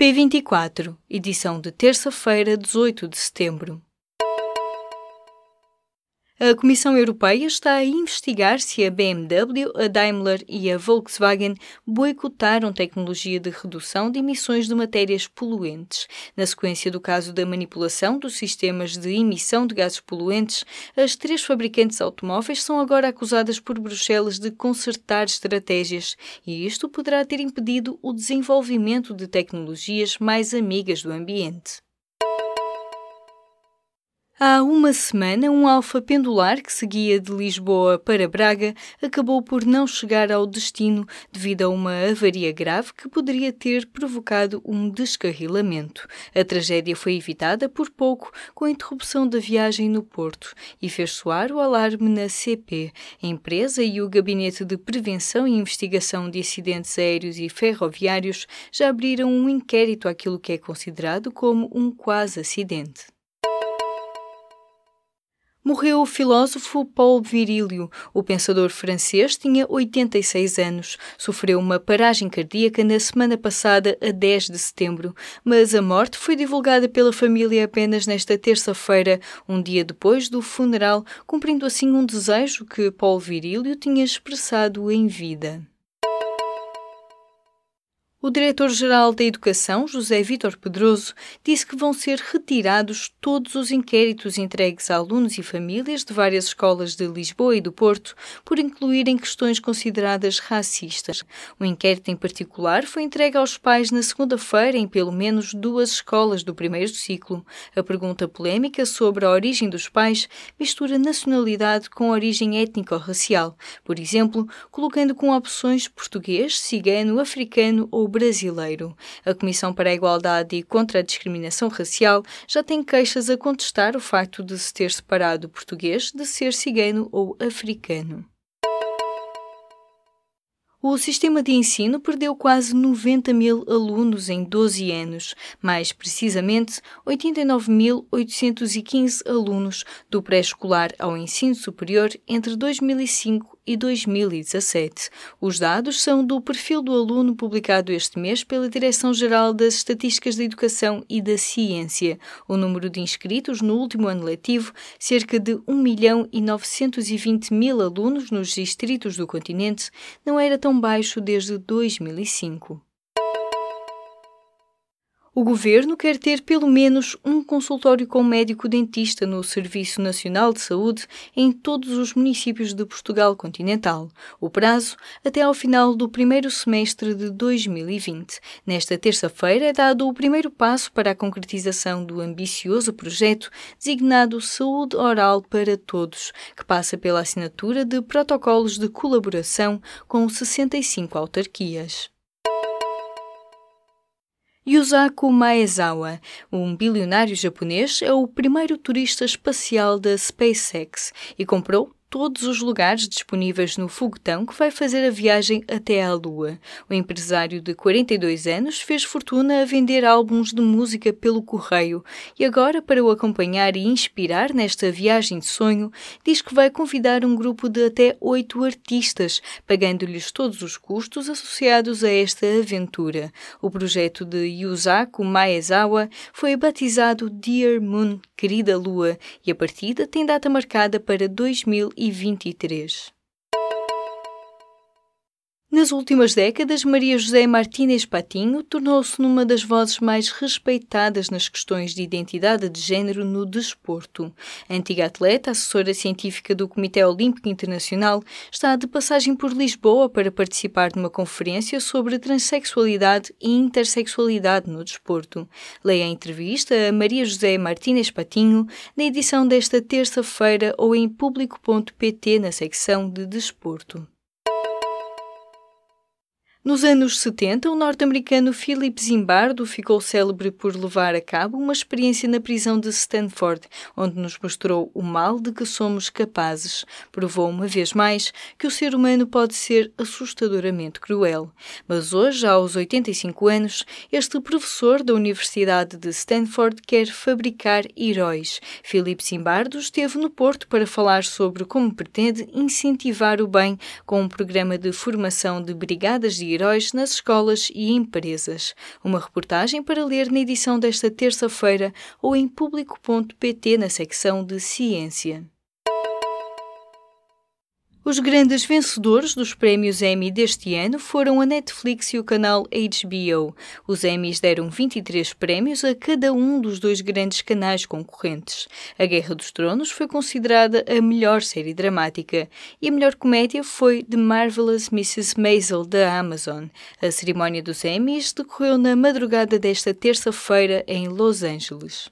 P24, edição de terça-feira, 18 de setembro. A Comissão Europeia está a investigar se a BMW, a Daimler e a Volkswagen boicotaram tecnologia de redução de emissões de matérias poluentes. Na sequência do caso da manipulação dos sistemas de emissão de gases poluentes, as três fabricantes automóveis são agora acusadas por Bruxelas de consertar estratégias, e isto poderá ter impedido o desenvolvimento de tecnologias mais amigas do ambiente. Há uma semana, um alfa pendular que seguia de Lisboa para Braga acabou por não chegar ao destino devido a uma avaria grave que poderia ter provocado um descarrilamento. A tragédia foi evitada por pouco com a interrupção da viagem no Porto e fez soar o alarme na CP. A empresa e o Gabinete de Prevenção e Investigação de Acidentes Aéreos e Ferroviários já abriram um inquérito àquilo que é considerado como um quase acidente. Morreu o filósofo Paul Virilio. O pensador francês tinha 86 anos. Sofreu uma paragem cardíaca na semana passada, a 10 de setembro, mas a morte foi divulgada pela família apenas nesta terça-feira, um dia depois do funeral, cumprindo assim um desejo que Paul Virilio tinha expressado em vida. O diretor-geral da Educação, José Vítor Pedroso, disse que vão ser retirados todos os inquéritos entregues a alunos e famílias de várias escolas de Lisboa e do Porto por incluírem questões consideradas racistas. O inquérito em particular foi entregue aos pais na segunda-feira em pelo menos duas escolas do primeiro ciclo. A pergunta polémica sobre a origem dos pais mistura nacionalidade com origem étnico-racial, por exemplo, colocando com opções português, cigano, africano ou brasileiro. A Comissão para a Igualdade e contra a Discriminação Racial já tem queixas a contestar o facto de se ter separado o português de ser cigano ou africano. O sistema de ensino perdeu quase 90 mil alunos em 12 anos, mais precisamente 89.815 alunos do pré-escolar ao ensino superior entre 2005 e 2017. Os dados são do perfil do aluno publicado este mês pela Direção-Geral das Estatísticas da Educação e da Ciência. O número de inscritos no último ano letivo, cerca de 1 milhão e 920 mil alunos nos distritos do continente, não era tão baixo desde 2005. O governo quer ter pelo menos um consultório com médico dentista no Serviço Nacional de Saúde em todos os municípios de Portugal continental. O prazo até ao final do primeiro semestre de 2020. Nesta terça-feira é dado o primeiro passo para a concretização do ambicioso projeto designado Saúde Oral para Todos, que passa pela assinatura de protocolos de colaboração com 65 autarquias. Yusaku Maezawa, um bilionário japonês, é o primeiro turista espacial da SpaceX e comprou todos os lugares disponíveis no foguetão que vai fazer a viagem até à Lua. O empresário de 42 anos fez fortuna a vender álbuns de música pelo correio e agora, para o acompanhar e inspirar nesta viagem de sonho, diz que vai convidar um grupo de até oito artistas, pagando-lhes todos os custos associados a esta aventura. O projeto de Yusaku Maezawa foi batizado Dear Moon, Querida Lua, e a partida tem data marcada para 2000 e 23. Nas últimas décadas, Maria José Martínez Patinho tornou-se numa das vozes mais respeitadas nas questões de identidade de género no desporto. A antiga atleta, assessora científica do Comitê Olímpico Internacional, está de passagem por Lisboa para participar de uma conferência sobre transexualidade e intersexualidade no desporto. Leia a entrevista a Maria José Martínez Patinho na edição desta terça-feira ou em público.pt na secção de desporto. Nos anos 70, o norte-americano Philip Zimbardo ficou célebre por levar a cabo uma experiência na prisão de Stanford, onde nos mostrou o mal de que somos capazes. Provou uma vez mais que o ser humano pode ser assustadoramente cruel. Mas hoje, aos 85 anos, este professor da Universidade de Stanford quer fabricar heróis. Philip Zimbardo esteve no Porto para falar sobre como pretende incentivar o bem com um programa de formação de brigadas de anti-heróis nas escolas e empresas. Uma reportagem para ler na edição desta terça-feira ou em público.pt na secção de Ciência. Os grandes vencedores dos prémios Emmy deste ano foram a Netflix e o canal HBO. Os Emmys deram 23 prémios a cada um dos dois grandes canais concorrentes. A Guerra dos Tronos foi considerada a melhor série dramática e a melhor comédia foi The Marvelous Mrs. Maisel da Amazon. A cerimónia dos Emmys decorreu na madrugada desta terça-feira em Los Angeles.